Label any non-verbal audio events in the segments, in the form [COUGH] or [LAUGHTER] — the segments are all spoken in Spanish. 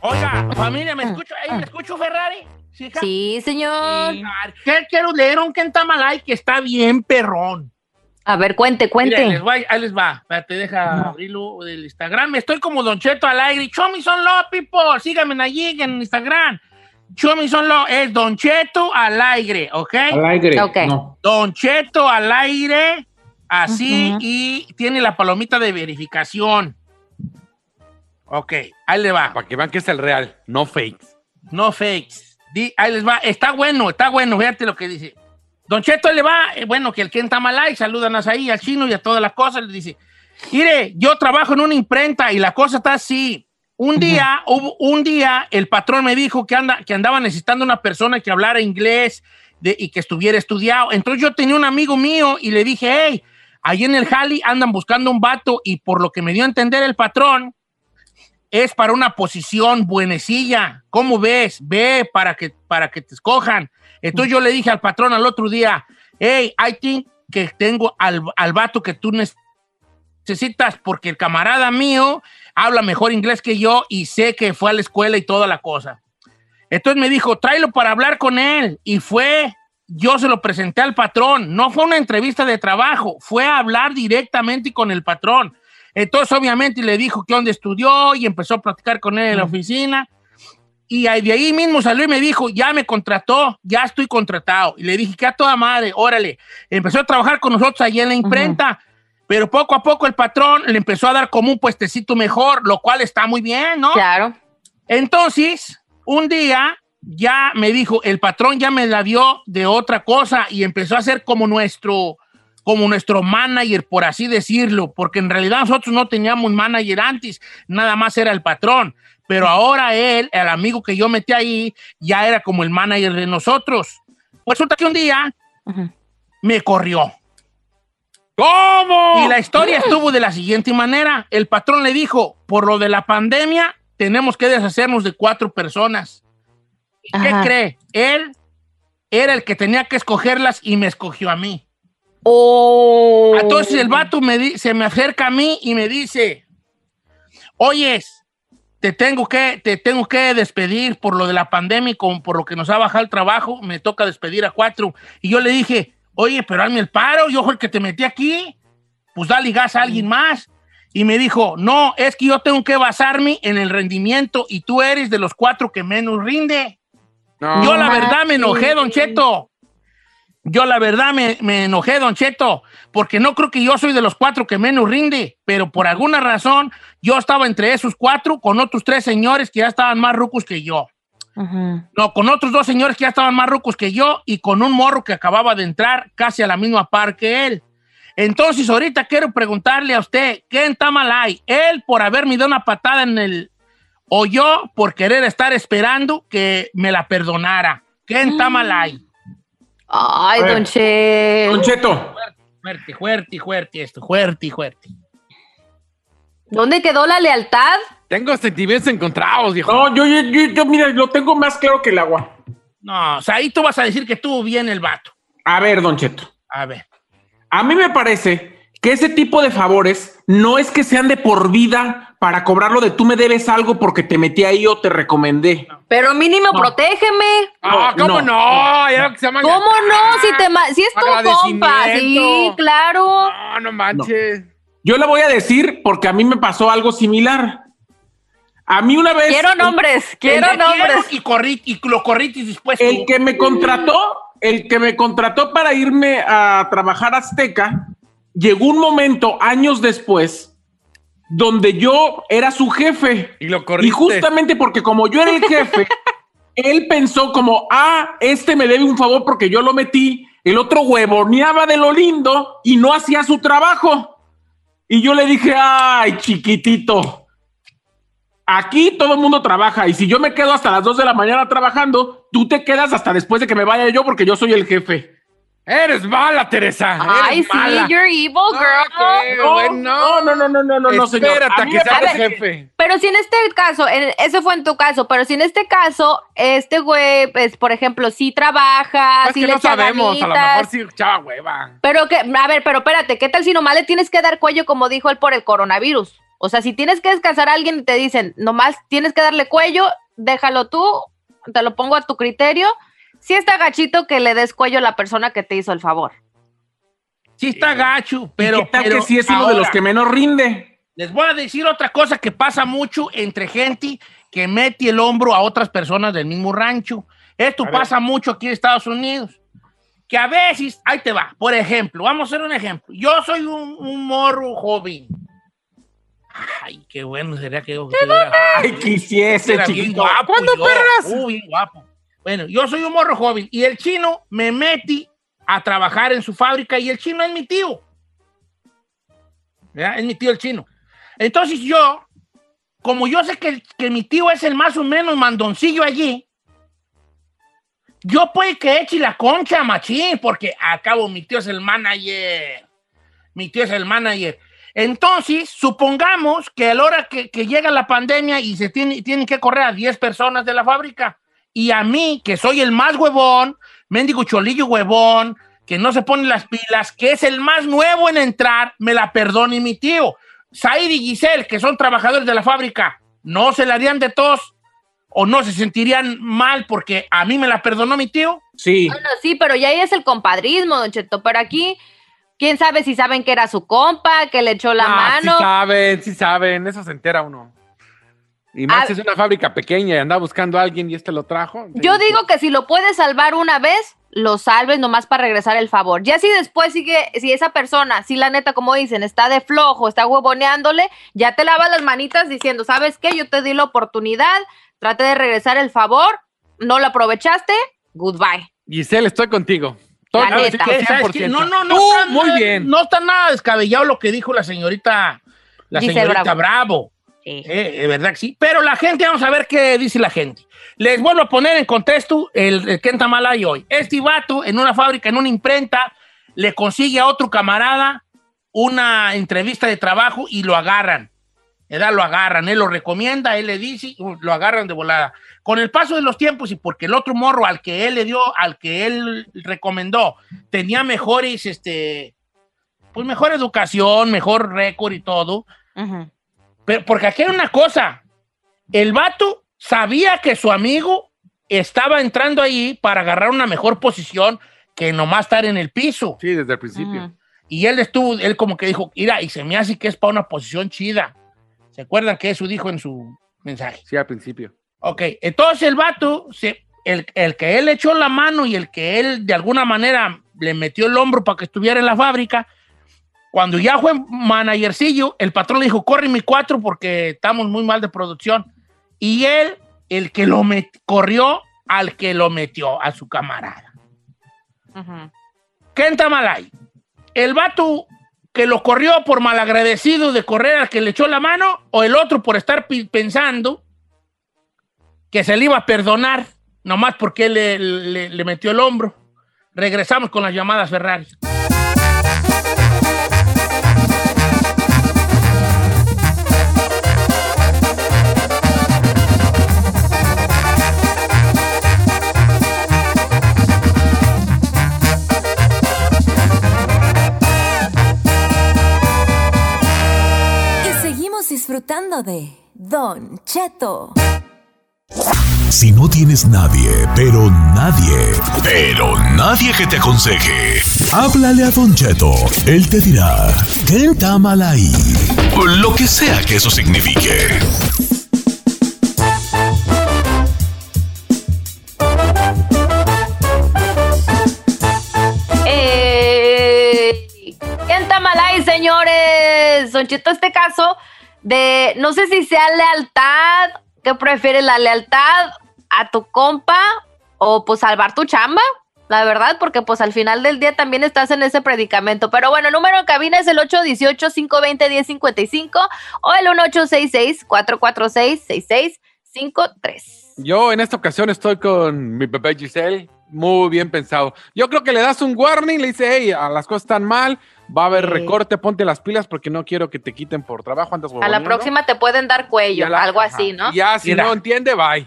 Oiga, familia, ¿me escucho, me escucho Ferrari? ¿Sí, señor. Sí, ¿Qué quiero leer un Kentamalay que está bien perrón? A ver, cuente, cuente. Mira, les voy- ahí les va. Espérate, deja abrirlo del Instagram. Estoy como Don Cheto al aire. Show me son law, people. Síganme allí en Instagram. Show me son law es Don Cheto al aire, ¿ok? Al aire. Ok. No. Don Cheto al aire, así, y tiene la palomita de verificación. Ok, ahí le va. Para que vean que es el real, no fakes. No fakes. Di- ahí les va. Está bueno, está bueno. Fíjate lo que dice. Don Cheto le va. eh, bueno, que el Ken Tamalay, saludan ahí al chino y a todas las cosas. Le dice: Mire, yo trabajo en una imprenta y la cosa está así. Un día, hubo, un día, el patrón me dijo que, anda, que andaba necesitando una persona que hablara inglés de- y que estuviera estudiado. Entonces yo tenía un amigo mío y le dije, hey, ahí en el Jali andan buscando un vato y por lo que me dio a entender el patrón, es para una posición buenecilla. ¿Cómo ves? Ve para que, para que te escojan. Entonces yo le dije al patrón al otro día, hey, I think que tengo al, al vato que tú necesitas porque el camarada mío habla mejor inglés que yo y sé que fue a la escuela y toda la cosa. Entonces me dijo, tráelo para hablar con él. Y fue, yo se lo presenté al patrón. No fue una entrevista de trabajo, fue a hablar directamente con el patrón. Entonces, obviamente, le dijo que dónde estudió y empezó a platicar con él en la oficina. Y de ahí mismo salió y me dijo, ya me contrató, ya estoy contratado. Y le dije, que a toda madre, órale. Empezó a trabajar con nosotros allí en la imprenta. Pero poco a poco el patrón le empezó a dar como un puestecito mejor, lo cual está muy bien, ¿no? Claro. Entonces, un día ya me dijo, el patrón ya me la dio de otra cosa y empezó a ser como nuestro, como nuestro manager, por así decirlo, porque en realidad nosotros no teníamos manager antes, nada más era el patrón. Pero ahora él, el amigo que yo metí ahí, ya era como el manager de nosotros. Pues resulta que un día me corrió. ¿Cómo? Y la historia estuvo de la siguiente manera. El patrón le dijo, por lo de la pandemia, tenemos que deshacernos de cuatro personas. ¿Y qué cree? Él era el que tenía que escogerlas y me escogió a mí. Oh. Entonces el vato me di- se me acerca a mí y me dice, oyes, te tengo que, te tengo que despedir por lo de la pandemia y con- por lo que nos ha bajado el trabajo, me toca despedir a cuatro. Y yo le dije, oye, pero hazme el paro, yo fui el que te metí aquí, pues dale gas a alguien más. Y me dijo, no, es que yo tengo que basarme en el rendimiento y tú eres de los cuatro que menos rinde. No. Yo la verdad me enojé. Don Cheto. Yo la verdad me, me enojé, Don Cheto, porque no creo que yo soy de los cuatro que menos rinde, pero por alguna razón yo estaba entre esos cuatro con otros tres señores que ya estaban más rucos que yo. No, con otros dos señores que ya estaban más rucos que yo y con un morro que acababa de entrar casi a la misma par que él. Entonces, ahorita quiero preguntarle a usted, ¿qué está mal ahí? ¿Él por haberme dado una patada en el... o yo por querer estar esperando que me la perdonara? ¿Qué está mal ahí? Ay. Don Cheto, Fuerte, fuerte, fuerte esto, fuerte, fuerte. ¿Dónde quedó la lealtad? Tengo sentimientos encontrados, viejo. no, yo, yo, yo, yo, mira, lo tengo más claro que el agua. No, o sea, ahí tú vas a decir que estuvo bien el vato. A ver, Don Cheto. A ver. A mí me parece que ese tipo de favores no es que sean de por vida para cobrarlo de tú me debes algo porque te metí ahí o te recomendé. Pero mínimo, No. protégeme. Ah, ¿cómo no. no? Ya lo que se llama ¿Cómo no? Si, te ma- si es tu compa. Sí, claro. No, no manches. Yo le voy a decir porque a mí me pasó algo similar. A mí una vez... Quiero nombres, quiero El nombres. Y, corrí, y lo corriste dispuesto. El que me contrató, el que me contrató para irme a trabajar a Azteca, llegó un momento años después donde yo era su jefe. Y lo Y justamente porque como yo era el jefe, [LAUGHS] él pensó como, ah, este me debe un favor porque yo lo metí, el otro huevoneaba de lo lindo y no hacía su trabajo. Y yo le dije, ay, chiquitito, aquí todo el mundo trabaja y si yo me quedo hasta las 2 de la mañana trabajando, tú te quedas hasta después de que me vaya yo porque yo soy el jefe. Eres mala, Teresa. Ay, sí, mala. you're evil, girl. No, bueno. no, no, no, no, no, no, señor. Espérate A que seas jefe. Pero si en este caso, en- ese fue en tu caso, pero si en este caso, este güey, pues, por ejemplo, sí trabaja, Es sí que le no echa sabemos. A lo mejor sí echaba hueva. Pero que, a ver, pero espérate, ¿qué tal si nomás le tienes que dar cuello como dijo él por el coronavirus? O sea, si tienes que descansar a alguien y te dicen, nomás tienes que darle cuello, déjalo tú, te lo pongo a tu criterio. Sí está gachito que le des cuello a la persona que te hizo el favor. Sí está gacho, pero... ¿Qué tal pero que sí es uno de los que menos rinde? Les voy a decir otra cosa que pasa mucho entre gente que mete el hombro a otras personas del mismo rancho. Esto A ver. pasa mucho aquí en Estados Unidos. Que a veces, ahí te va, por ejemplo, vamos a hacer un ejemplo. Yo soy un, un morro joven. Ay, qué bueno sería que yo estuviera- Ay, quisiese, chiquito. guapo. ¿Cuándo, perras? Bien guapo. Bueno, yo soy un morro joven y el chino me metí a trabajar en su fábrica y el chino es mi tío. ¿Verdad? Es mi tío el chino. Entonces yo, como yo sé que, que mi tío es el más o menos mandoncillo allí, yo puede que eche la concha, machín, porque a cabo mi tío es el manager. Mi tío es el manager. Entonces, supongamos que a la hora que, que llega la pandemia y se tiene, tienen que correr a 10 personas de la fábrica, y a mí, que soy el más huevón, mendigo cholillo huevón, que no se pone las pilas, que es el más nuevo en entrar, me la perdone mi tío. Said y Giselle, que son trabajadores de la fábrica, ¿no se la harían de tos? ¿O no se sentirían mal porque a mí me la perdonó mi tío? Sí. Bueno, sí, pero ya ahí es el compadrismo, Don Cheto. Pero aquí, quién sabe si saben que era su compa, que le echó la Ah, Sí mano. saben, sí saben. Eso se entera uno. Y más es una fábrica pequeña y anda buscando a alguien y este lo trajo. Yo digo que si lo puedes salvar una vez, lo salves nomás para regresar el favor. Ya si después sigue, si esa persona, si la neta, como dicen, está de flojo, está huevoneándole, ya te lavas las manitas diciendo, ¿sabes qué? Yo te di la oportunidad, trate de regresar el favor, no lo aprovechaste, goodbye. Giselle, estoy contigo. La Estoy neta. ¿Qué? ¿Sabes 100%. qué? No, no, no. Tú, está muy bien. No está nada descabellado lo que dijo la señorita, la Giselle señorita Bravo. Bravo. Sí. Eh, de verdad que sí. Pero la gente, vamos a ver qué dice la gente. Les vuelvo a poner en contexto el, el Kenta Malay hoy. Este vato en una fábrica, en una imprenta, le consigue a otro camarada una entrevista de trabajo y lo agarran. ¿verdad? Lo agarran, él lo recomienda, él le dice, uh, lo agarran de volada. Con el paso de los tiempos y porque el otro morro al que él le dio, al que él recomendó, tenía mejores, este, pues mejor educación, mejor récord y todo, Ujú. Pero porque aquí hay una cosa. El vato sabía que su amigo estaba entrando ahí para agarrar una mejor posición que nomás estar en el piso. Sí, desde el principio. Y él estuvo, él como que dijo, mira, y se me hace que es para una posición chida. ¿Se acuerdan que eso dijo en su mensaje? Sí, al principio. Ok, entonces el vato, se, el, el que él echó la mano y el que él de alguna manera le metió el hombro para que estuviera en la fábrica, cuando ya fue managercillo, el patrón le dijo, corre mi cuatro porque estamos muy mal de producción. Y él, el que lo corrió al que lo metió, a su camarada. Ujú. Kenta Malay, el vato que lo corrió por malagradecido de correr al que le echó la mano, o el otro por estar pensando que se le iba a perdonar, nomás porque le, le- le metió el hombro. Regresamos con las llamadas Ferrari. Disfrutando de Don Cheto. Si no tienes nadie, pero nadie, pero nadie que te aconseje, háblale a Don Cheto. Él te dirá, ¿qué está mal ahí? Lo que sea que eso signifique. Eh, en Tamalay, señores. Don Cheto, este caso de, no sé si sea lealtad, ¿qué prefieres, la lealtad a tu compa o pues salvar tu chamba? La verdad, porque pues al final del día también estás en ese predicamento. Pero bueno, número de cabina es el 818-520-1055 o el 1866-446-6653. Yo en esta ocasión estoy con mi bebé Giselle. muy bien pensado. Yo creo que le das un warning, le dice, hey, a las cosas están mal, va a haber Sí. recorte, ponte las pilas porque no quiero que te quiten por trabajo, andas A la huevoneando". próxima te pueden dar cuello, la- algo ajá. así, ¿no? Ya, si Mira. no entiende, bye.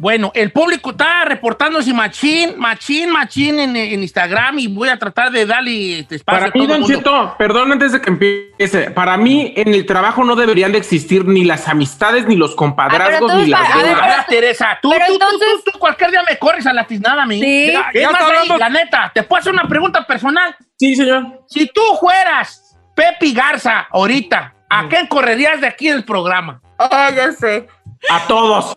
Bueno, el público está reportándose machín, machín, machín en, en Instagram y voy a tratar de darle este espacio Para a mí, todo el Don. Cheto, perdón antes de que empiece. Para mí, en el trabajo no deberían de existir ni las amistades, ni los compadrazgos, entonces, ni las ver. Ahora, Teresa, tú, pero tú, tú, entonces- tú, tú cualquier día me corres a la tiznada a mí. Sí. Ya, Ya Es más, está ahí, hablando- la neta, te puedo hacer una pregunta personal. Sí, señor. Si tú fueras Pepe Garza ahorita, ¿a quién correrías de aquí del programa? Ah, ya sé. A todos.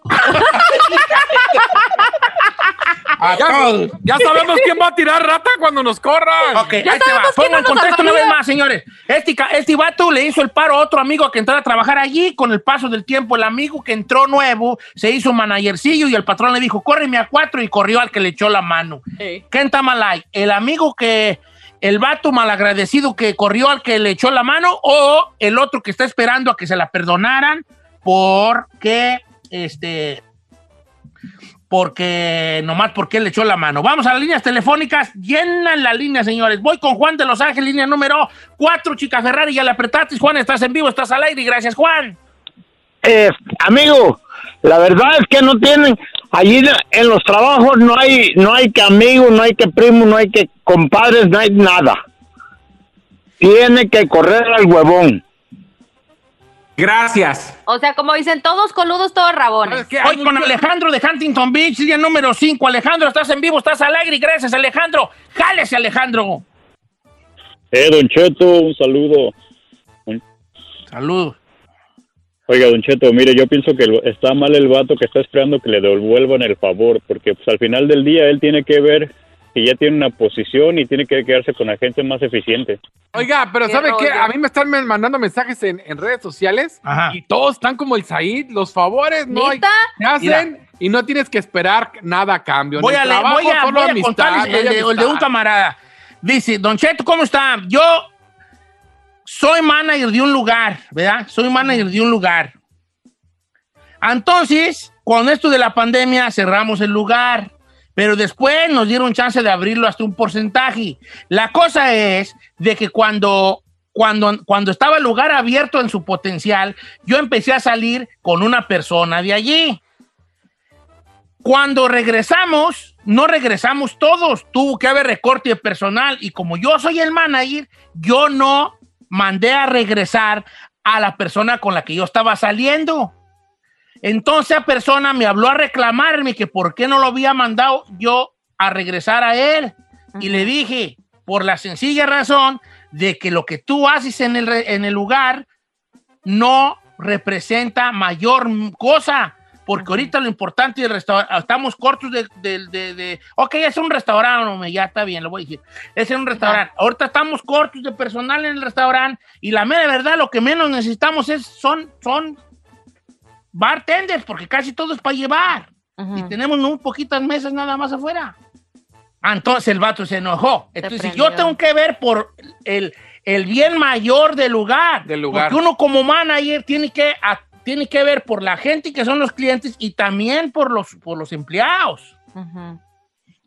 A Ya, todos. ya sabemos quién va a tirar rata cuando nos corran. Ok, ahí te va. Pongo en contexto una vez más, señores. Este, este vato le hizo el paro a otro amigo a que entrara a trabajar allí. Con el paso del tiempo, el amigo que entró nuevo se hizo managercillo y el patrón le dijo, córreme a cuatro y corrió al que le echó la mano. ¿Quién está mal ahí? ¿El amigo que, el vato malagradecido que corrió al que le echó la mano o el otro que está esperando a que se la perdonaran porque, este, porque nomás porque él le echó la mano. Vamos a las líneas telefónicas. Llenan la línea, señores. Voy con Juan de Los Ángeles, línea número 4, Chica Ferrari. Ya le apretaste. Juan, estás en vivo, estás al aire. Gracias, Juan. Eh, amigo, la verdad es que no tienen, allí en los trabajos no hay, no hay que amigos, no hay que primos, no hay que compadres, no hay nada. Tiene que correr al huevón. Gracias. O sea, como dicen, todos coludos, todos rabones. Hoy con Alejandro de Huntington Beach, línea número 5. Alejandro, estás en vivo, estás al aire. Gracias, Alejandro. Jálese, Alejandro. Eh, don Cheto, un saludo. Saludos. Oiga, don Cheto, mire, yo pienso que está mal el vato que está esperando que le devuelvan el favor, porque pues al final del día él tiene que ver que ya tiene una posición y tiene que quedarse con la gente más eficiente. Oiga, pero ¿sabe qué? rollo. A mí me están mandando mensajes en, en redes sociales Ajá. y todos están como el Said, los favores no se hacen y no tienes que esperar nada a cambio. Voy a, trabajo, voy a, voy a amistad, contarles el de, el de un amistad. camarada. Dice, Don Cheto, ¿cómo está? Yo soy manager de un lugar, ¿verdad? Soy manager de un lugar. Entonces, con esto de la pandemia cerramos el lugar, pero después nos dieron chance de abrirlo hasta un porcentaje. La cosa es de que cuando, cuando, cuando estaba el lugar abierto en su potencial, yo empecé a salir con una persona de allí. Cuando regresamos, no regresamos todos. Tuvo que haber recorte de personal. Y como yo soy el manager, yo no mandé a regresar a la persona con la que yo estaba saliendo. Entonces esa persona me habló a reclamarme que por qué no lo había mandado yo a regresar a él. Y le dije, por la sencilla razón de que lo que tú haces en el, en el lugar no representa mayor cosa. Porque ahorita lo importante del restaurante, estamos cortos de, de, de- de- ok, es un restaurante, ya está bien, lo voy a decir. Es un restaurante. Ahorita estamos cortos de personal en el restaurante y la mera verdad, lo que menos necesitamos es, son, son bartenders, porque casi todo es para llevar. Y tenemos un poquitas mesas nada más afuera. Ah, Entonces el vato se enojó. Entonces yo tengo que ver por el, el bien mayor del lugar. Del lugar. Porque uno como manager tiene que, a- tiene que ver por la gente que son los clientes y también por los, por los empleados.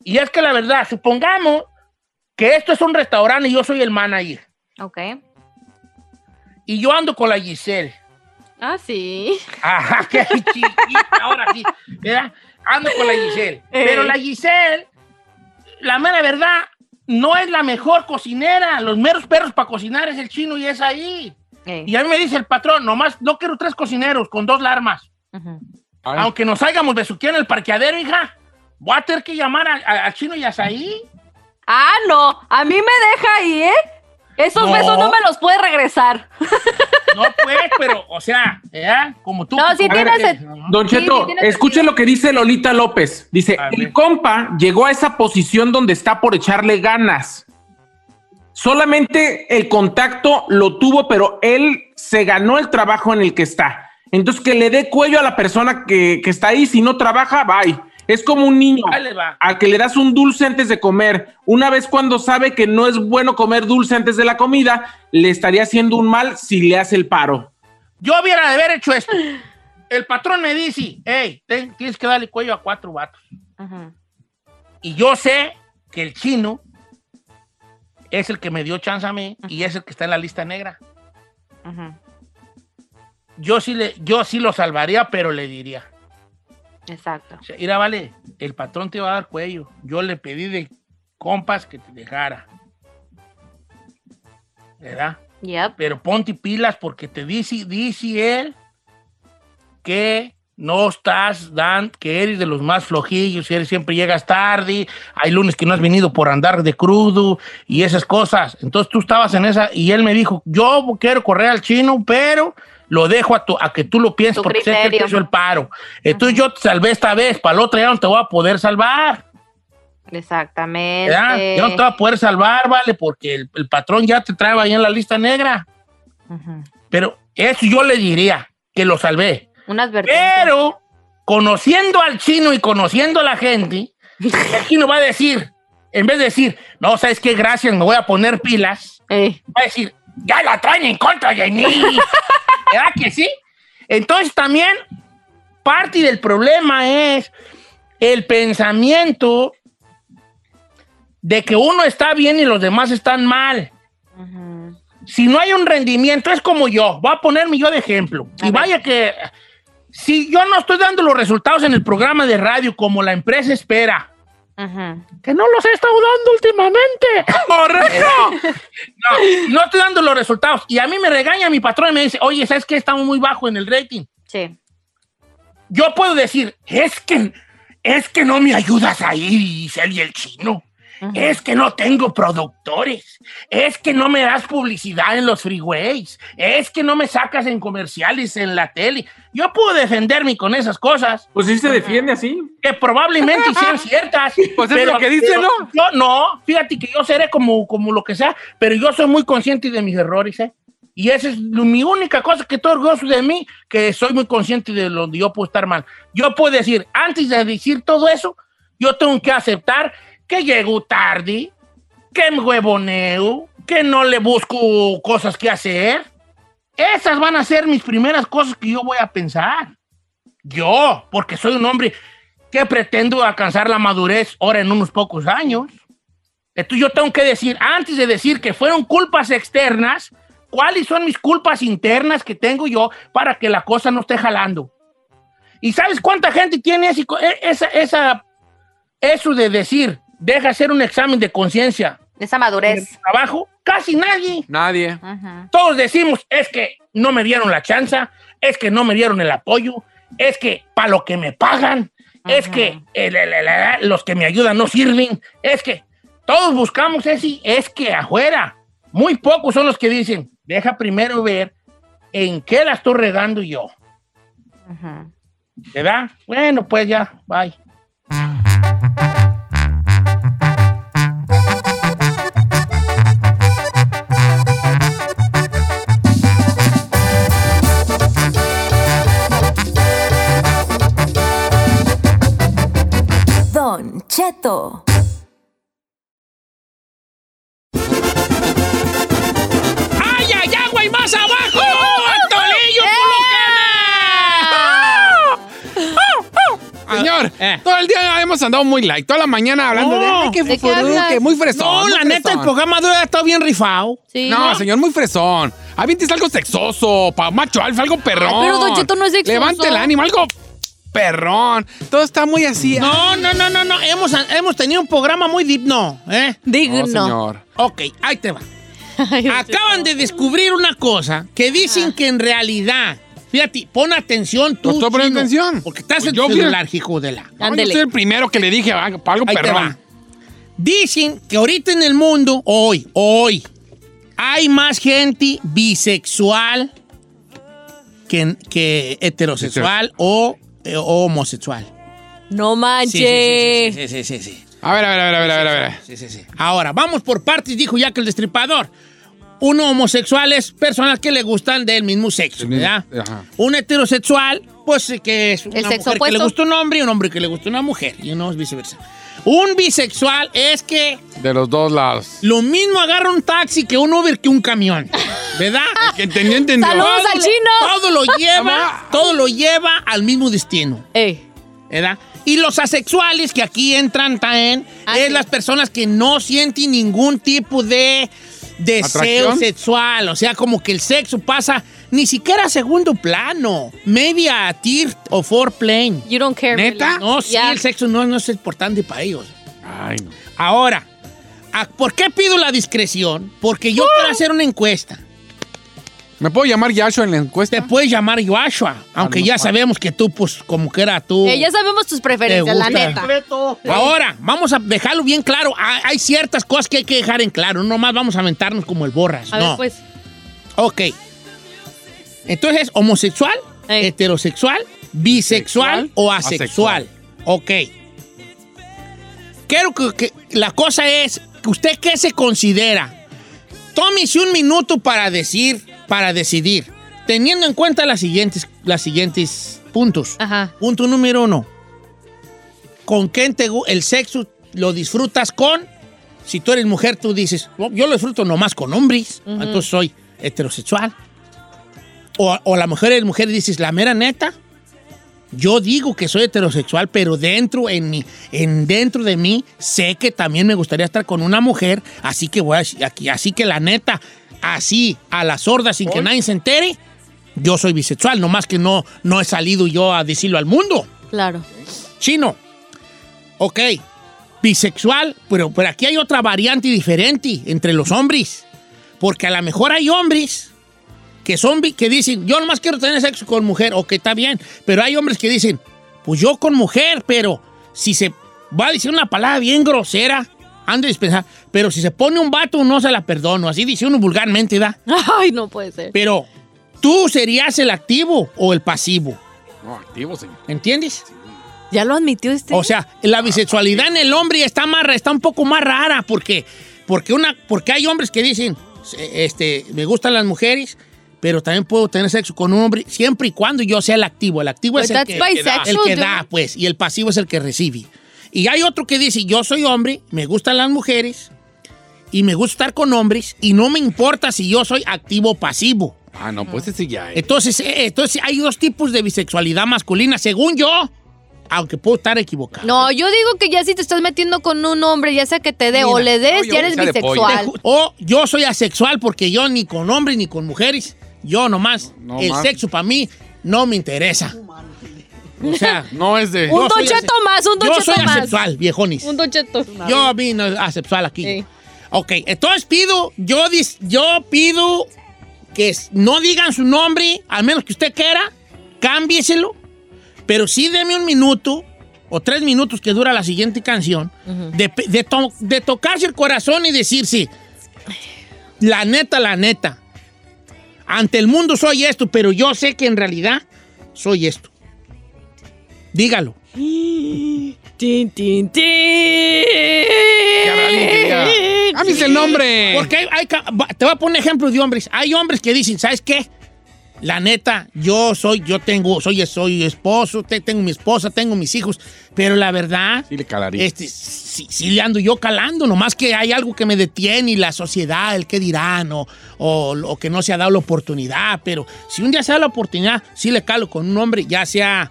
Y es que la verdad, supongamos que esto es un restaurante y yo soy el manager. Ok. Y yo ando con la Giselle. Ah, sí. Ajá, [LAUGHS] qué chiquita, ahora sí. ¿verdad? Ando con la Giselle. Eh. Pero la Giselle, la mera verdad, no es la mejor cocinera. Los meros perros para cocinar es el chino y es ahí. Ey. Y a mí me dice el patrón, nomás no quiero tres cocineros con dos larmas. Aunque nos hayamos besuqueado en el parqueadero, hija, voy a tener que llamar al chino y a Saí. Ah, no. A mí me deja ahí, ¿eh? Esos No. besos no me los puede regresar. No, pues, pero, o sea, ¿verdad? Como tú. No, sí tienes que- el- Don Cheto, sí, escuche lo que dice Lolita López. Dice, el compa llegó a esa posición donde está por echarle ganas. Solamente el contacto lo tuvo, pero él se ganó el trabajo en el que está. Entonces, que le dé cuello a la persona que, que está ahí. Si no trabaja, bye. Es como un niño al que le das un dulce antes de comer. Una vez cuando sabe que no es bueno comer dulce antes de la comida, le estaría haciendo un mal si le hace el paro. Yo hubiera de haber hecho esto. El patrón me dice, hey, ten- tienes que darle cuello a cuatro vatos. Y yo sé que el chino es el que me dio chance a mí y es el que está en la lista negra. Yo sí, le, yo sí lo salvaría, pero le diría. Exacto. O sea, mira, vale, el patrón te va a dar cuello. Yo le pedí de compas que te dejara. ¿Verdad? Yep. Pero ponte pilas porque te dice, dice él que no estás dan, que eres de los más flojillos, eres siempre llegas tarde, hay lunes que no has venido por andar de crudo y esas cosas. Entonces tú estabas en esa y él me dijo, yo quiero correr al chino, pero lo dejo a, tu- a que tú lo pienses Tu porque sé que él hizo el paro. Entonces yo te salvé esta vez, para la otra ya no te voy a poder salvar. Exactamente. ¿verdad? Ya no te voy a poder salvar, vale, porque el, el patrón ya te trae ahí en la lista negra. Pero eso yo le diría, que lo salvé. Una advertencia. Pero, conociendo al chino y conociendo a la gente, el chino va a decir, en vez de decir, no, ¿sabes qué? Gracias, me voy a poner pilas, Ey. va a decir, ya la traen en contra de mí. [LAUGHS] ¿Verdad que sí? Entonces también, parte del problema es el pensamiento de que uno está bien y los demás están mal. Si no hay un rendimiento, es como yo. Voy a ponerme yo de ejemplo. A Y ver. vaya que si yo no estoy dando los resultados en el programa de radio como la empresa espera, Que no los he estado dando últimamente. [LAUGHS] ¡Correcto! No, no estoy dando los resultados. Y a mí me regaña mi patrón y me dice, oye, ¿sabes qué? Estamos muy bajo en el rating. Sí. Yo puedo decir, es que, es que no me ayudas ahí, Giselle y el chino. Es que no tengo productores. Es que no me das publicidad en los freeways. Es que no me sacas en comerciales en la tele. Yo puedo defenderme con esas cosas Pues sí se defiende así. que probablemente sean ciertas. [LAUGHS] Pues es lo que dice, pero ¿no? Yo no. Fíjate que yo seré como, como lo que sea, pero yo soy muy consciente de mis errores, ¿eh? Y esa es mi única cosa que estoy orgulloso de mí, que soy muy consciente de donde yo puedo estar mal. Yo puedo decir, antes de decir todo eso, yo tengo que aceptar que llego tarde, que me huevoneo, que no le busco cosas que hacer. Esas van a ser mis primeras cosas que yo voy a pensar. Yo, porque soy un hombre que pretendo alcanzar la madurez ahora en unos pocos años. Entonces yo tengo que decir, antes de decir que fueron culpas externas, ¿cuáles son mis culpas internas que tengo yo para que la cosa no esté jalando? ¿Y sabes cuánta gente tiene ese e- esa, esa, eso de decir, deja hacer un examen de conciencia Esa en el madurez. trabajo? Casi nadie. Nadie. Todos decimos, es que no me dieron la chance, es que no me dieron el apoyo, es que para lo que me pagan, es Ajá. que el- el- el- el- los que me ayudan no sirven, es que todos buscamos ese, es que afuera, muy pocos son los que dicen, deja primero ver en qué la estoy regando yo, Ujú. ¿verdad? Bueno, pues ya, bye. Cheto. ¡Ay, ay, agua y más abajo! ¡Tolillo, Señor, Eh. todo el día hemos andado muy light. Toda la mañana hablando de, No. qué ¿De que muy fresón. No, muy la neta, el programa de hoy ha estado bien rifado. Sí. No, señor, muy fresón. Avientes algo sexoso, pa' macho alfa, algo perrón. Ay, pero Don Cheto no es sexoso. Levante el ánimo, algo perrón. Todo está muy así. No, no, no, no, no. Hemos, hemos tenido un programa muy digno, ¿eh? Digno. No, señor. Ok, ahí te va. [LAUGHS] Acaban de descubrir una cosa que dicen que en realidad, fíjate, pon atención tú. No estoy poniendo chino, atención. Porque estás Pues en yo tu celular, hijo de la. No, yo soy el primero que le dije ah, pa' algo Ahí te perrón. va. Dicen que ahorita en el mundo, hoy, hoy, hay más gente bisexual que, que heterosexual o homosexual. No manches. sí, sí, sí, sí, sí, sí. A ver, a ver, a ver, a ver, a ver, a ver. Sí, sí, sí. Ahora, vamos por partes, dijo ya que el destripador. Uno homosexual es personas que le gustan del mismo sexo, ¿verdad? ajá. Un heterosexual, pues que es una El sexo mujer que le gusta un hombre y un hombre que le gusta una mujer, y no es viceversa. Un bisexual es que De los dos lados. lo mismo agarra un taxi que un Uber que un camión, ¿verdad? [LAUGHS] Que entendió, entendió. Saludos Todo al lo- chino. Todo lo lleva, todo lo lleva al mismo destino. Ey. ¿verdad? Y los asexuales, que aquí entran también, Ah, es las personas que no sienten ningún tipo de deseo ¿Atracción? sexual. O sea, como que el sexo pasa ni siquiera a segundo plano. Maybe a tier o four plane. You don't care. ¿Neta? really. No, sí, Yeah. el sexo no, no es importante para ellos. Ay, no. Ahora, ¿a- ¿por qué pido la discreción? Porque yo quiero hacer una encuesta. ¿Me puedo llamar Yashua en la encuesta? Te puedes llamar Joshua, aunque no, ya ah. sabemos que tú, pues, como que era tú. Eh, ya sabemos tus preferencias, la neta. Ahora, vamos a dejarlo bien claro. Hay, ciertas cosas que hay que dejar en claro. No más vamos a aventarnos como el borras. A no. ver, pues. Ok. Entonces, homosexual, Ey. heterosexual, bisexual Sexual, o asexual. Ok. Quiero que, que la cosa es, que ¿usted qué se considera? Tómese un minuto para decir, para decidir, teniendo en cuenta las siguientes, las siguientes puntos. Ajá. Punto número uno. ¿Con quién te el sexo lo disfrutas con? Si tú eres mujer, tú dices, "No, yo lo disfruto nomás con hombres, entonces soy heterosexual. O, o la mujer es mujer y dices, la mera neta, yo digo que soy heterosexual, pero dentro, en mi, en dentro de mí, sé que también me gustaría estar con una mujer, así que voy a aquí, así que la neta, así, a la sorda, sin que nadie se entere, yo soy bisexual, nomás que no, no he salido yo a decirlo al mundo. Claro. Chino. Ok. Bisexual, pero, pero aquí hay otra variante diferente entre los hombres. Porque a lo mejor hay hombres que son que dicen, yo nomás quiero tener sexo con mujer, ok, está bien. Pero hay hombres que dicen, pues yo con mujer, pero si se va a decir una palabra bien grosera, ando a dispensar, pero si se pone un vato no se la perdono. Así dice uno vulgarmente, ¿da? [LAUGHS] Ay, no puede ser. Pero tú serías el activo o el pasivo. No, activo, señor. ¿Entiendes? ¿Ya lo admitió este? O sea, la bisexualidad en el hombre está más está un poco más rara porque porque una porque hay hombres que dicen este me gustan las mujeres, pero también puedo tener sexo con un hombre siempre y cuando yo sea el activo. El activo But es el que, el que da, bisexual, el que dude. da, pues, y el pasivo es el que recibe. Y hay otro que dice, "Yo soy hombre, me gustan las mujeres y me gusta estar con hombres y no me importa si yo soy activo o pasivo." Ah, no, pues ese ya es. Entonces, eh, entonces hay dos tipos de bisexualidad masculina, según yo, aunque puedo estar equivocado. No, yo digo que ya si te estás metiendo con un hombre, ya sea que te dé o le des, ya eres bisexual. O yo soy asexual porque yo ni con hombres ni con mujeres, yo nomás, No el más. sexo para mí no me interesa. O sea, No es de. [LAUGHS] yo Un soy doncheto ase- más, un Yo doncheto soy más. asexual, viejonis. Un doncheto. Yo a mí no asexual aquí. Sí. Ok, entonces pido, yo, dis- yo pido que no digan su nombre, al menos que usted quiera, cámbieselo, pero sí deme un minuto o tres minutos que dura la siguiente canción, de, de to- de tocarse el corazón y decirse, la neta, la neta, ante el mundo soy esto, pero yo sé que en realidad soy esto. Dígalo. [GASPS] Tin, tin, tin. "Cámbiese el nombre. Porque hay, hay te voy a poner ejemplos de hombres. Hay hombres que dicen, ¿sabes qué? La neta, yo soy, yo tengo, soy, soy esposo, te- tengo mi esposa, tengo mis hijos, pero la verdad, Sí le calaría. este, sí, sí le ando yo calando, nomás que hay algo que me detiene y la sociedad, el que dirán, o, o, o que no se ha dado la oportunidad, pero si un día se da la oportunidad, sí le calo con un hombre, ya sea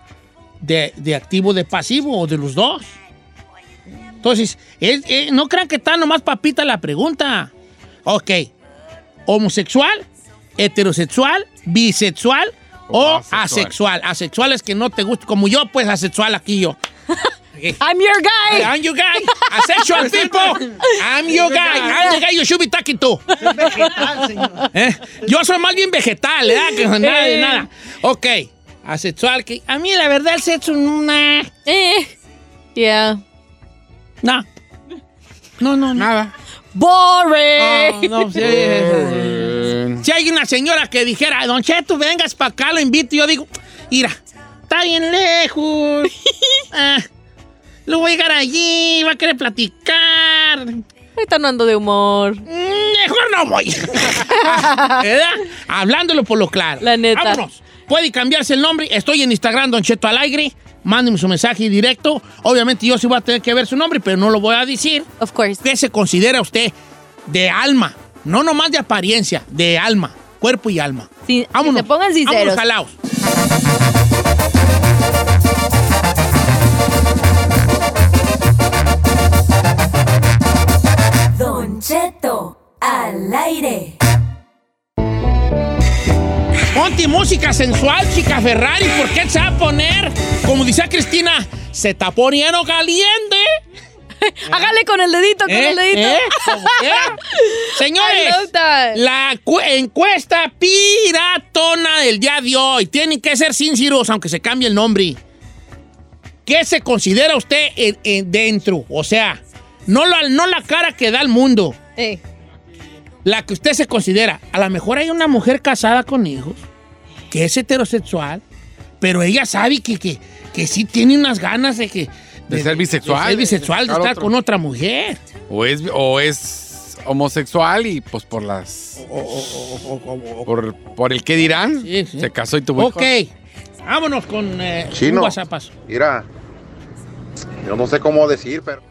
de, de activo, de pasivo o de los dos. Entonces, es- eh, no crean que está nomás papita la pregunta. Ok, homosexual, heterosexual, bisexual o, O asexual. asexual. Asexual es que no te gusta, como yo, pues asexual aquí yo. [LAUGHS] I'm your guy. I'm your guy. Asexual [LAUGHS] people. I'm your guy. I'm the guy you should be talking to. ¿Eh? Yo soy más bien vegetal, ¿eh? Que nada de nada. Ok. Asexual, que a mí la verdad el sexo no. Eh. Yeah. No. No, no. Nada. Boring. No, no, sí. Si hay una señora que dijera, Don Cheto, vengas para acá, lo invito, yo digo, mira, está bien lejos. [LAUGHS] Ah, lo voy a llegar allí, va a querer platicar. Ahorita no ando de humor. Mm, Mejor no voy. [LAUGHS] [LAUGHS] ¿Verdad? Hablándolo por lo claro. La neta. Vámonos. Puede cambiarse el nombre. Estoy en Instagram, Don Cheto Alegre. Mándenme su mensaje directo. Obviamente yo sí voy a tener que ver su nombre, pero no lo voy a decir. Of course. ¿Qué se considera usted de alma? No nomás de apariencia, de alma, cuerpo y alma. Sí, vámonos. Que se pongan sinceros. Vámonos, jalaos. Doncheto al aire. Ponte música sensual, chica Ferrari. ¿Por qué se va a poner? Como dice Cristina, se está poniendo caliente. [LAUGHS] Hágale con el dedito, con ¿Eh? el dedito. ¿Eh? ¿Cómo qué? [LAUGHS] Señores, la cu- encuesta piratona del día de hoy. Tienen que ser sinceros, aunque se cambie el nombre. ¿Qué se considera usted en- en dentro? O sea, no la, no la cara que da el mundo. La que usted se considera. A lo mejor hay una mujer casada con hijos que es heterosexual, pero ella sabe que, que, que sí tiene unas ganas de que. De ser bisexual, De ser bisexual, de estar otro. con otra mujer. O es, o es homosexual y pues por las. por, por el que dirán, Sí, sí. se casó y tuvo Ok. Vámonos con eh, Chino. un. Mira, yo no sé cómo decir, pero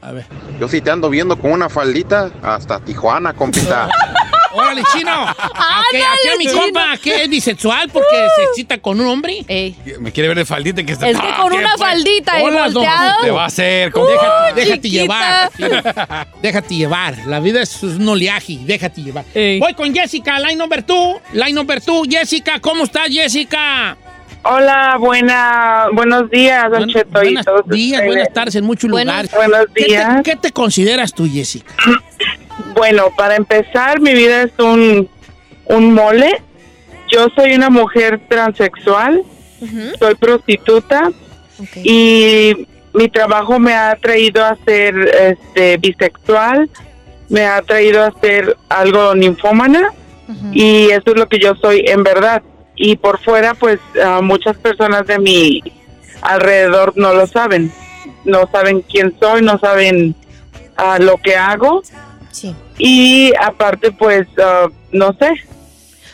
A ver. yo sí te ando viendo con una faldita hasta Tijuana, compita. [LAUGHS] Órale, chino. Ok, aquí a mi chino. compa que es bisexual porque se excita con un hombre. Me quiere ver de faldita que está. Es que ¡Ah, con una pues! faldita Hola, don volteado. Te va a hacer. ¿cómo? Déjate, déjate llevar. [LAUGHS] Déjate llevar. La vida es un oleaje. Déjate llevar. Ey. Voy con Jessica, line number two. Line number two. Jessica, ¿cómo estás, Jessica? Hola, buena, buenos días, Don Buen- Cheto. y buenos todos días, ustedes. buenas tardes en muchos Buenos- lugares. Buenos ¿Qué te, días. qué te consideras tú, Jessica? [LAUGHS] Bueno, para empezar, mi vida es un, un mole. Yo soy una mujer transexual, soy prostituta y mi trabajo me ha traído a ser este, bisexual, me ha traído a ser algo ninfómana y eso es lo que yo soy en verdad. Y por fuera, pues ah, muchas personas de mi alrededor no lo saben. No saben quién soy, no saben ah, lo que hago. Sí. Y aparte, pues, ah, no sé.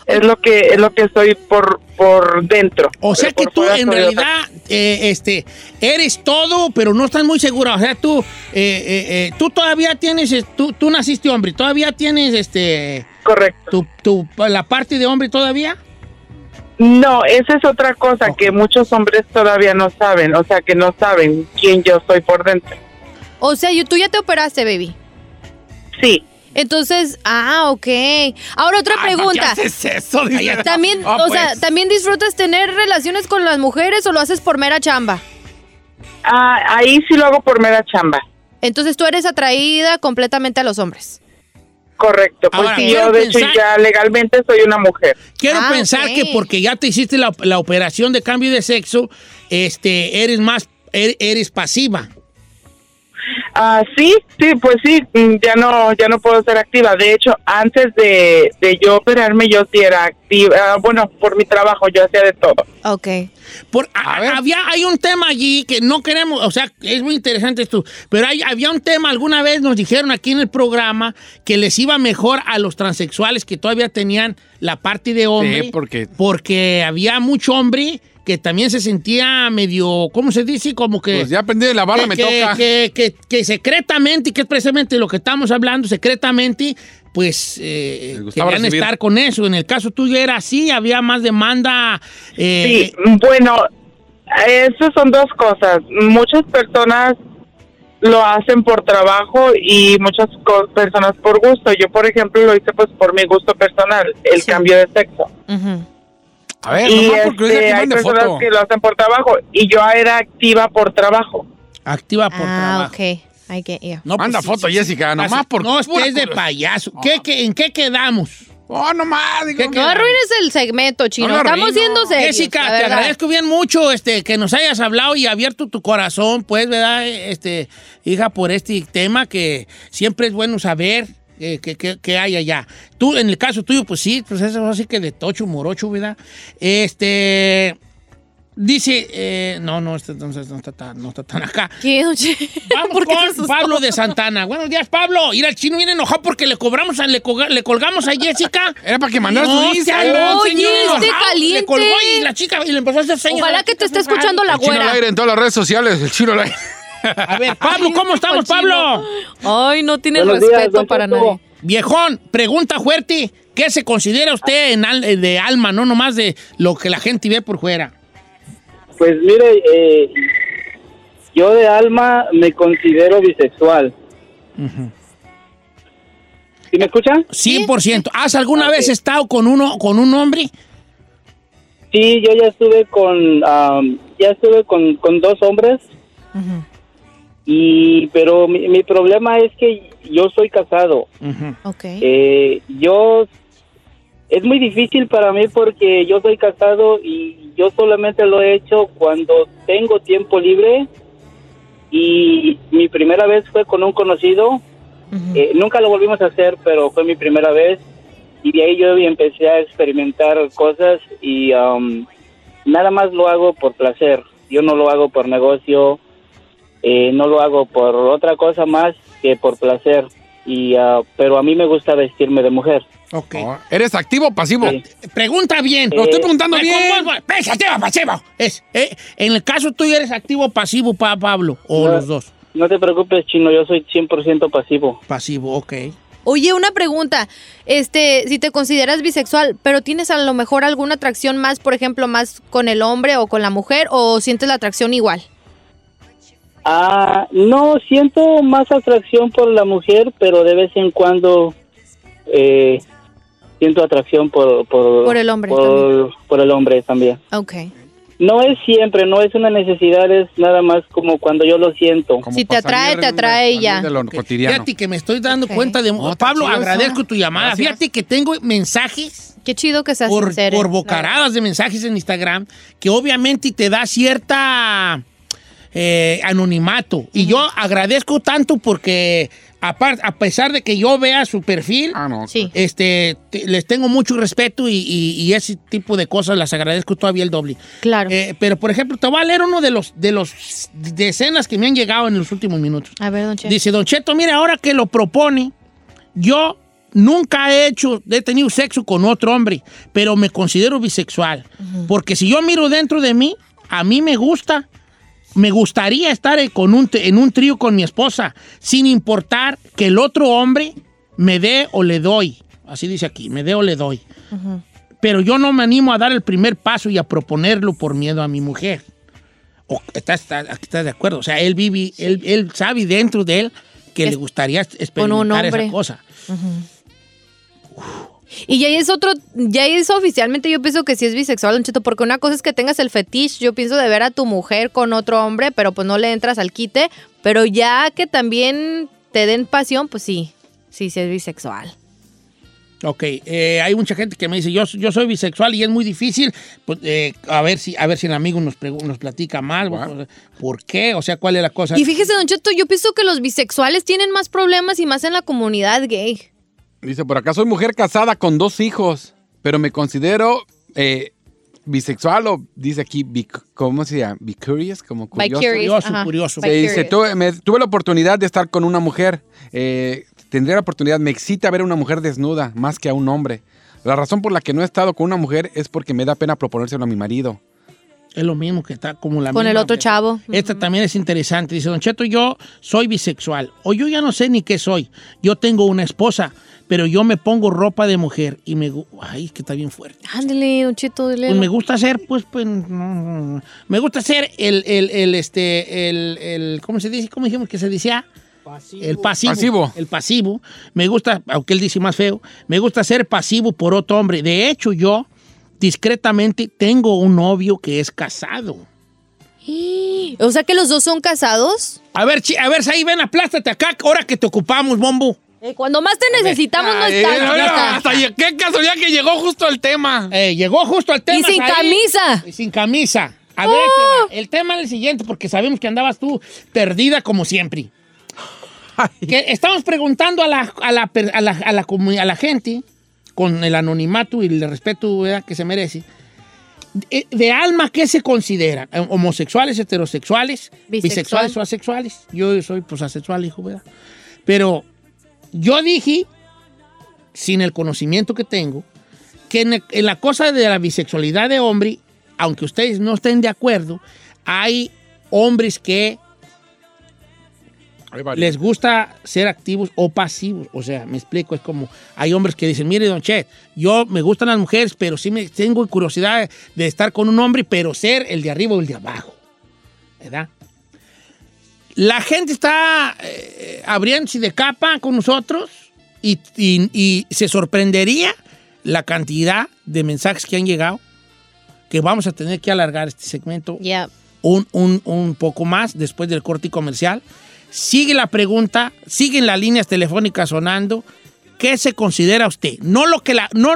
Es lo que es lo que soy por por dentro. O sea que tú en realidad eh, este, eres todo, pero no estás muy segura. O sea, tú, eh, eh, eh, tú todavía tienes, eh, tú, tú naciste hombre, todavía tienes este, Correcto. tu, tu- la parte de hombre todavía. No, esa es otra cosa que muchos hombres todavía no saben. O sea, que no saben quién yo soy por dentro. O sea, yo- tú ya te operaste, baby. Sí. Entonces, ah, ok. Ahora otra Ay, ¿para pregunta. ¿Qué haces eso? Dice. [LAUGHS] También, Ah, o sea, pues. ¿también disfrutas tener relaciones con las mujeres o lo haces por mera chamba? Ah, ahí sí lo hago por mera chamba. Entonces tú eres atraída completamente a los hombres. Correcto. Pues Ahora, sí, yo de hecho ya legalmente soy una mujer. Quiero Ah, pensar que porque ya te hiciste la, la operación de cambio de sexo, este, eres más, er- eres pasiva. Ah, sí, sí, pues sí, mm, ya no, ya no puedo ser activa. De hecho, antes de, de yo operarme, yo sí era activa. Ah, bueno, por mi trabajo, yo hacía de todo. Ok. Por, a- había, hay un tema allí que no queremos, o sea, es muy interesante esto, pero hay, había un tema, alguna vez nos dijeron aquí en el programa que les iba mejor a los transexuales que todavía tenían la parte de hombre. Sí, porque- Porque había mucho hombre que también se sentía medio, ¿cómo se dice? Como que... Pues ya aprendí de la barra, que, me que- toca. que- que- que secretamente, y que es precisamente lo que estamos hablando, secretamente, pues eh, querían recibir. estar con eso. En el caso tuyo era así, había más demanda. eh, Sí, bueno, eso son dos cosas. Muchas personas lo hacen por trabajo y muchas co- personas por gusto. Yo, por ejemplo, lo hice pues por mi gusto personal, el Sí. cambio de sexo. Ujú. A ver, y nomás porque este, que hay mande personas foto. que lo hacen por trabajo y yo era activa por trabajo. activa por Ah, trabajo. ok. I get you. No, Manda sí, foto, sí, Jessica, sí. nomás por No estés de payaso. ¿Qué, qué, en qué quedamos? Oh, nomás. digo, ¿Qué No arruines el segmento, chino. No Estamos siendo serios. Jessica, te verdad. agradezco bien mucho este, que nos hayas hablado y abierto tu corazón, pues, ¿verdad? Este, hija, por este tema que siempre es bueno saber eh, que, que- que hay allá. Tú, en el caso tuyo, pues sí, pues eso así que de tocho, morocho, ¿verdad? Este. Dice, eh, no, no, este, entonces no está tan, no está tan acá. ¿Qué? Vamos ¿Por qué se con? Pablo de Santana. Buenos días, Pablo. Ir al chino viene enojado porque le cobramos, a- le, colga- le colgamos a Jessica. Era para que mandara No, su Instagram. no, Oye, señor, este enojado. caliente. Le colgó y la chica y le empezó a hacer señas. Ojalá que te esté escuchando la El chino al güera. aire en todas las redes sociales. El chino al aire. A ver, Pablo, ¿cómo estamos, Pablo? Ay, no tiene Buenos respeto para nadie. Viejón, pregunta fuerte. ¿Qué se considera usted en al- de alma, no nomás de lo que la gente ve por fuera? Pues mire, eh, yo de alma me considero bisexual. ¿Sí me escuchan? 100%. ¿Has alguna vez estado con uno con un hombre? Sí, yo ya estuve con, ya estuve con, con dos hombres. Y, pero mi, mi problema es que yo soy casado. Ok. Eh, yo, es muy difícil para mí porque yo soy casado y yo solamente lo he hecho cuando tengo tiempo libre. Y mi primera vez fue con un conocido. Eh, nunca lo volvimos a hacer, pero fue mi primera vez. Y de ahí yo empecé a experimentar cosas y um, nada más lo hago por placer. Yo no lo hago por negocio, eh, no lo hago por otra cosa más que por placer. Y, ah, pero a mí me gusta vestirme de mujer. Ok. ¿Eres activo o pasivo? Pregunta bien. Lo estoy preguntando Eh, bien. Ves, activo, pasivo. Es, eh, en el caso tuyo eres activo o pasivo, pa- Pablo, o No, los dos. No te preocupes, chino, yo soy 100% pasivo. Pasivo, ok. Oye, una pregunta. Este, si te consideras bisexual, pero tienes a lo mejor alguna atracción más, por ejemplo, más con el hombre o con la mujer, o sientes la atracción igual? Ah, no, siento más atracción por la mujer, pero de vez en cuando eh, siento atracción por, por, Por el hombre por, por el hombre también. Ok. No es siempre, no es una necesidad, es nada más como cuando yo lo siento. Si te atrae, te atrae ya. Fíjate que me estoy dando cuenta de... Pablo, chido agradezco tu llamada. Gracias. Fíjate que tengo mensajes Qué chido que seas por, sincero. por bocaradas de mensajes en Instagram que obviamente te da cierta eh, anonimato. Y yo agradezco tanto porque a pesar de que yo vea su perfil, este, te- les tengo mucho respeto y, y- y ese tipo de cosas las agradezco todavía el doble. Claro. Eh, pero, por ejemplo, te voy a leer uno de los, de los decenas que me han llegado en los últimos minutos. A ver, don Che. Dice, Don Cheto, mire, ahora que lo propone, yo nunca he hecho, he tenido sexo con otro hombre, pero me considero bisexual. Porque si yo miro dentro de mí, a mí me gusta, me gustaría estar en- con un, en un trío con mi esposa, sin importar que el otro hombre me dé o le doy. Así dice aquí, me dé o le doy. Pero yo no me animo a dar el primer paso y a proponerlo por miedo a mi mujer. O, ¿Estás está, está de acuerdo? O sea, él vive, él, él sabe dentro de él que le gustaría experimentar esa cosa. Y ya es otro, ya es oficialmente, yo pienso que sí es bisexual, Don Cheto, porque una cosa es que tengas el fetiche, yo pienso de ver a tu mujer con otro hombre, pero pues no le entras al quite, pero ya que también te den pasión, pues sí, sí, sí es bisexual. Ok, eh, hay mucha gente que me dice, yo, yo soy bisexual y es muy difícil. Pues, eh, a, ver si, a ver si el amigo nos, platica más. ¿Por qué? O sea, ¿cuál es la cosa? Y fíjese, Don Cheto, yo pienso que los bisexuales tienen más problemas y más en la comunidad gay. Dice, por acá soy mujer casada con dos hijos, pero me considero eh, bisexual o dice aquí, bi- ¿cómo se llama? Bicurious, como curioso. Bicurious, ajá. curioso. Se dice, Bicurious. tuve, me- tuve la oportunidad de estar con una mujer. eh, tendría la oportunidad, me excita ver a una mujer desnuda más que a un hombre. La razón por la que no he estado con una mujer es porque me da pena proponérselo a mi marido. Es lo mismo que está como la Con el otro chavo. Esta también es interesante. Dice, Don Cheto, yo soy bisexual. O yo ya no sé ni qué soy. Yo tengo una esposa, pero yo me pongo ropa de mujer y me... Ay, es que está bien fuerte. Ándale, Don Cheto, dile. Pues me gusta ser, pues, pues, no, no, no. me gusta ser el, el, el, este, el, el, ¿cómo se dice? ¿Cómo dijimos que se decía? El pasivo. Pasivo. El pasivo. Me gusta, aunque él dice más feo, me gusta ser pasivo por otro hombre. De hecho, yo, discretamente, tengo un novio que es casado. [GASPS] O sea que los dos son casados. A ver, chi- a ver, ahí ven, aplástate acá, ahora que te ocupamos, bombo. Eh, Cuando más te necesitamos no estás. hasta qué casualidad que llegó justo al tema. Eh, llegó justo al tema. Y sin ahí. camisa. Y sin camisa. A ver, ¡Oh! el tema es el siguiente, porque sabemos que andabas tú perdida como siempre. Que estamos preguntando a la, a la, per- a la, a la comu- a la gente, con el anonimato y el respeto ¿verdad? que se merece, de, de alma, ¿qué se considera? Eh, ¿Homosexuales, heterosexuales, Bisexual. bisexuales o asexuales? Yo soy pues asexual, hijo, ¿verdad? Pero yo dije, sin el conocimiento que tengo, que en, en la cosa de la bisexualidad de hombre, aunque ustedes no estén de acuerdo, hay hombres que les gusta ser activos o pasivos. O sea, me explico, es como, hay hombres que dicen, mire, don Chet, yo me gustan las mujeres, pero sí me tengo curiosidad de estar con un hombre, pero ser el de arriba o el de abajo. ¿Verdad? La gente está eh, abriéndose de capa con nosotros y, y- y se sorprendería la cantidad de mensajes que han llegado, que vamos a tener que alargar este segmento Ya. un, un- un poco más después del corte comercial. Sigue la pregunta, siguen las líneas telefónicas sonando. ¿Qué se considera usted? No lo que la. No,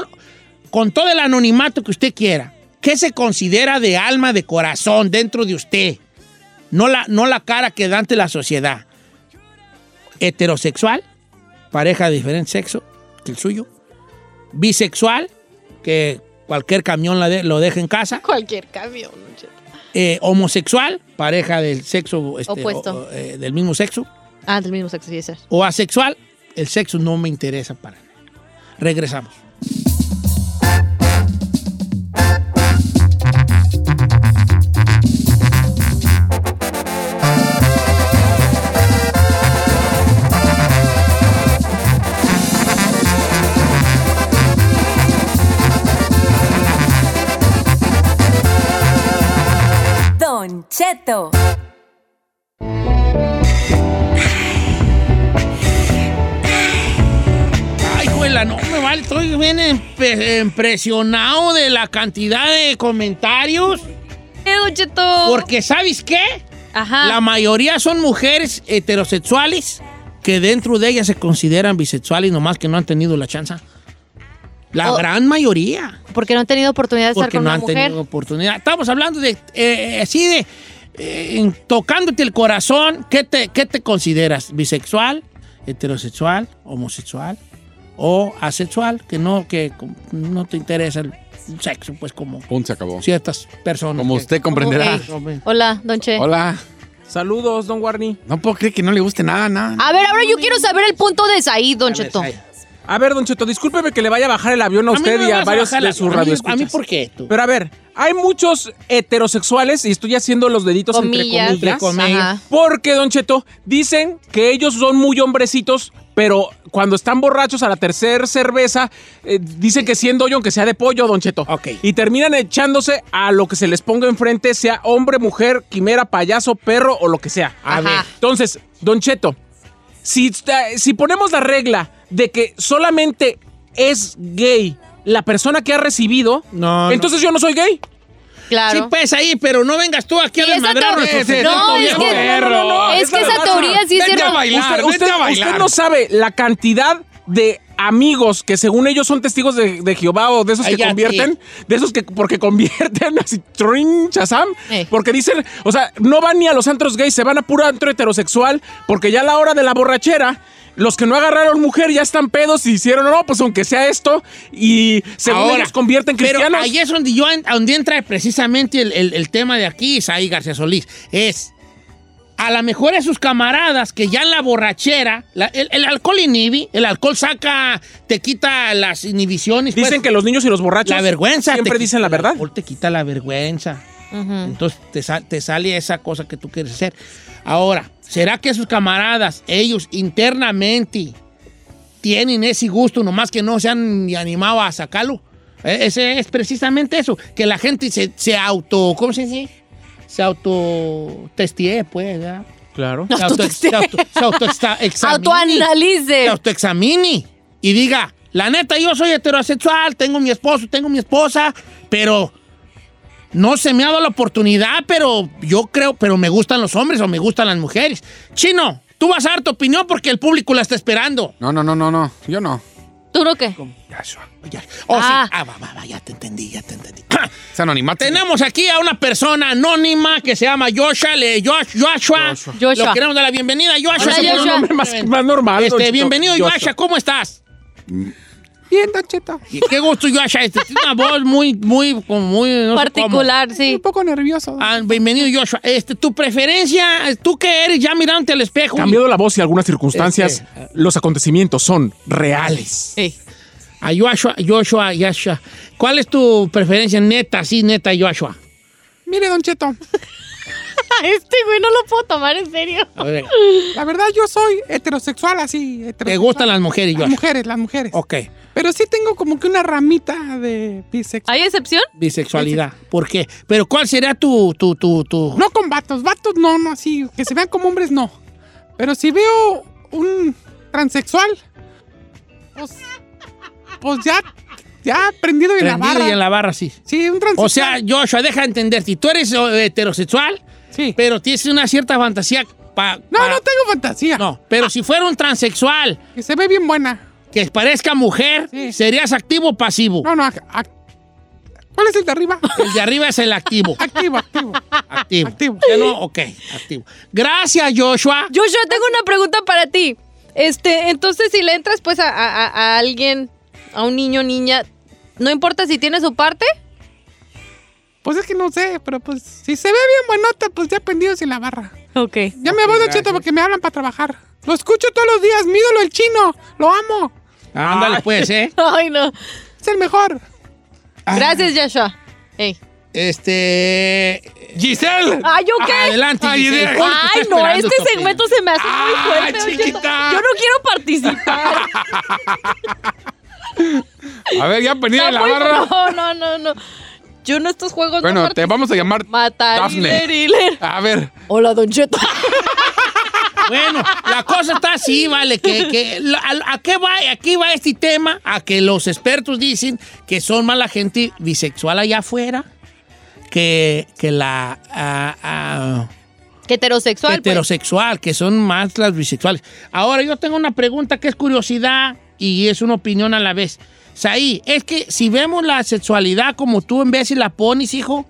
con todo el anonimato que usted quiera. ¿Qué se considera de alma, de corazón dentro de usted? No la, no la cara que da ante la sociedad. Heterosexual, pareja de diferente sexo que el suyo. Bisexual, que cualquier camión la lo deja en casa Cualquier cambio. Eh, homosexual, pareja del sexo este, Opuesto. o- eh, del mismo sexo, Ah, del mismo sexo, sí, o asexual, el sexo no me interesa para nada. Regresamos. Cheto. Ay, juela, no me vale, estoy bien impresionado de la cantidad de comentarios. Cheto. Porque, ¿sabes qué? Ajá. La mayoría son mujeres heterosexuales que dentro de ellas se consideran bisexuales, nomás que no han tenido la chance. La gran mayoría. Porque no han tenido oportunidad de estar porque con no una han mujer. tenido oportunidad. Estamos hablando de, eh, así de, eh, tocándote el corazón, ¿qué te, ¿qué te consideras? ¿Bisexual, heterosexual, homosexual o asexual? Que no, que no te interesa el sexo, pues como Punto, se acabó. ciertas personas. Como que- usted comprenderá. Hola, Don Che. Hola. Saludos, don Warney. No puedo creer que no le guste nada, nada. A ver, ahora yo quiero saber el punto de Said, Don Cheto. Said. A ver, don Cheto, discúlpeme que le vaya a bajar el avión a A mí no usted y a varios de sus a mí- radioescuchas. A mí, ¿por qué tú? Pero a ver, hay muchos heterosexuales, y estoy haciendo los deditos Comillas. entre comillas, porque, don Cheto, dicen que ellos son muy hombrecitos, pero cuando están borrachos a la tercera cerveza, eh, dicen que siendo yo, aunque sea de pollo, don Cheto. Ok. Y terminan echándose a lo que se les ponga enfrente, sea hombre, mujer, quimera, payaso, perro o lo que sea. A Ajá. ver. Entonces, Don Cheto, si, si ponemos la regla de que solamente es gay la persona que ha recibido, No, entonces yo no soy gay. Claro. Sí, pues ahí, pero no vengas tú aquí a esa desmadrar teo- nuestro No, es viejo que- perro. no, no, no, es que esa teoría sí es Vete a bailar. Usted, vete usted- a bailar. usted no sabe la cantidad de amigos que según ellos son testigos de, de Jehová o de esos que Ay, convierten, de esos que porque convierten [LAUGHS] así, trin, chazam, Eh. porque dicen, o sea, no van ni a los antros gays, se van a puro antro heterosexual, porque ya a la hora de la borrachera, los que no agarraron mujer ya están pedos y hicieron, no, pues aunque sea esto, y según Ahora, ellos convierten cristianos. Pero ahí es donde, yo, donde entra precisamente el, el- el tema de aquí, Isaí García Solís. Es, a lo mejor a sus camaradas que ya en la borrachera, la- el, el alcohol inhibe, el alcohol saca, te quita las inhibiciones. Dicen pues, que los niños y los borrachos la vergüenza. siempre te dicen quita- la verdad. El alcohol te quita la vergüenza. Entonces te, sal- te sale esa cosa que tú quieres hacer. Ahora, ¿será que sus camaradas, ellos internamente, tienen ese gusto, nomás que no se han ni animado a sacarlo? Eh, Ese es precisamente eso, que la gente se, se auto, ¿cómo se dice? Se auto testie, pues, ¿verdad? Claro. Se auto, se auto, se autoexamine. [LAUGHS] Autoanalice. Se autoexamine y diga, la neta, yo soy heterosexual, tengo mi esposo, tengo mi esposa, pero no se me ha dado la oportunidad, pero yo creo, pero me gustan los hombres o me gustan las mujeres. Chino, tú vas a dar tu opinión porque el público la está esperando. No, no, no, no, no. Yo no. ¿Tú no qué? Yashua, ya- Oh, Ah. sí. Ah, va, va, va, ya te entendí, ya te entendí. [CLEARS THROAT] Es anonimato. Tenemos aquí a una persona anónima que se llama Joshua, le, Josh- Joshua. Joshua. Lo queremos dar la bienvenida, Joshua. Hola, Ese es un Joshua. nombre más, más normal. Este, bienvenido, Joshua. Joshua. ¿Cómo estás? Bien, Don Cheto. Y Qué gusto, Joshua. Este, tiene una voz muy, muy, como muy... no. Particular, sí. Un poco nervioso. Ah, bienvenido, Joshua. Este, tu preferencia, ¿tú qué eres ya mirándote al espejo? Cambiado la voz y algunas circunstancias, Este, los acontecimientos son reales. A Joshua, Joshua, Joshua. ¿Cuál es tu preferencia neta, sí, neta, Joshua? Mire, Don Cheto. [LAUGHS] Este güey no lo puedo tomar en serio. La verdad, yo soy heterosexual, así. ¿Te heterosexual. gustan las mujeres, Las mujeres, las mujeres. Ok, Pero sí tengo como que una ramita de bisexual. ¿Hay excepción? bisexualidad. ¿Por qué? Pero ¿cuál sería tu, tu, tu, tu... No con vatos, vatos no, no así. Que se vean como hombres, no. Pero si veo un transexual, Pues ya, ya prendido en la Prendido barra. y en la barra, sí. Sí, un transexual. O sea, Joshua, deja de entender. Si tú eres eh, heterosexual, Sí. pero tienes una cierta fantasía pa- No, pa- no tengo fantasía. No, pero si fuera un transexual Que se ve bien buena. que parezca mujer, Sí. ¿serías activo o pasivo? No, no. ac- ac- ¿Cuál es el de arriba? El de arriba es el activo. [LAUGHS] activo, activo. Activo. Activo. Ya no, ok, activo. Gracias, Joshua. Joshua, tengo una pregunta para ti. Este, entonces si le entras pues a, a- a- a alguien, a un niño, niña, no importa si tiene su parte. Pues es que no sé, pero pues si se ve bien buenota, pues ya prendidos en la barra. Ok. Ya me voy, Don Cheto, porque me hablan para trabajar. Lo escucho todos los días, mídolo el chino. Lo amo. Ándale, pues, ¿eh? [LAUGHS] Ay, no. Es el mejor. Gracias, Joshua. Ey. Este. Giselle. Ay, ¿yo qué? Adelante, Ay, Giselle. de- ¿Cómo te Ay, no, este segmento se me hace muy Ah, fuerte. Cheto. chiquita. Yo no quiero participar. [LAUGHS] A ver, ya prendida en la barra. [LAUGHS] No, no, no, no. Yo en estos juegos Bueno, no te vamos a llamar Matar. Hiler. A ver. Hola, Don Cheto. [LAUGHS] Bueno, la cosa está así, vale, que, que a, a qué va, aquí va este tema, a que los expertos dicen que son más la gente bisexual allá afuera que, que la Que heterosexual. pues. heterosexual, que son más las bisexuales. Ahora yo tengo una pregunta que es curiosidad y es una opinión a la vez. Saí, es que si vemos la sexualidad como tú en vez y la pones, hijo,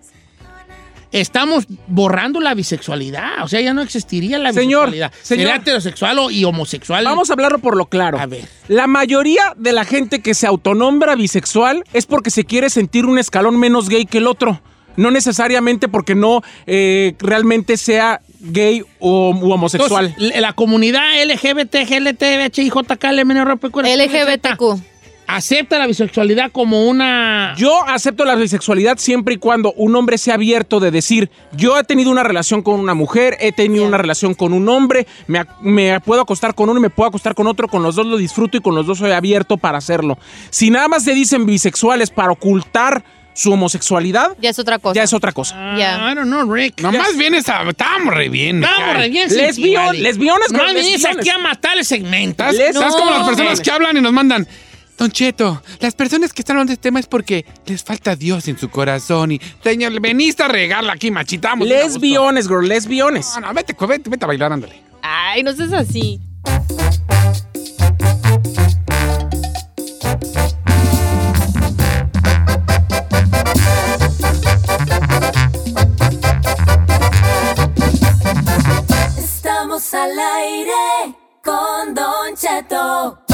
estamos borrando la bisexualidad. O sea, ya no existiría la Señor, bisexualidad. señor. Sería heterosexual o- y homosexual. Vamos a hablarlo por lo claro. A ver. La mayoría de la gente que se autonombra bisexual es porque se quiere sentir un escalón menos gay que el otro. No necesariamente porque no eh, realmente sea gay o u homosexual. Entonces, la comunidad LGBT, GLT, HIJK, LGBTQ. Acepta la bisexualidad como una... Yo acepto la bisexualidad siempre y cuando un hombre sea abierto de decir, yo he tenido una relación con una mujer, he tenido una relación con un hombre, me, me puedo acostar con uno y me puedo acostar con otro, con los dos lo disfruto y con los dos soy abierto para hacerlo. Si nada más se dicen bisexuales para ocultar su homosexualidad, Ya es otra cosa. ya es otra cosa. Ya. I don't know, Rick. Nomás vienes a... Estamos re bien. Estamos re bien sensibles. lesbiones, No vienes aquí a matar el segmento. ¿Estás, como las personas que hablan y nos mandan... Don Cheto, las personas que están hablando de este tema es porque les falta Dios en su corazón y... Señor, veniste a regarla aquí, machitamos. Lesbiones, girl, lesbiones. No, no, vete, vete, vete a bailar, ándale. Ay, no seas así. Estamos al aire con Don Cheto.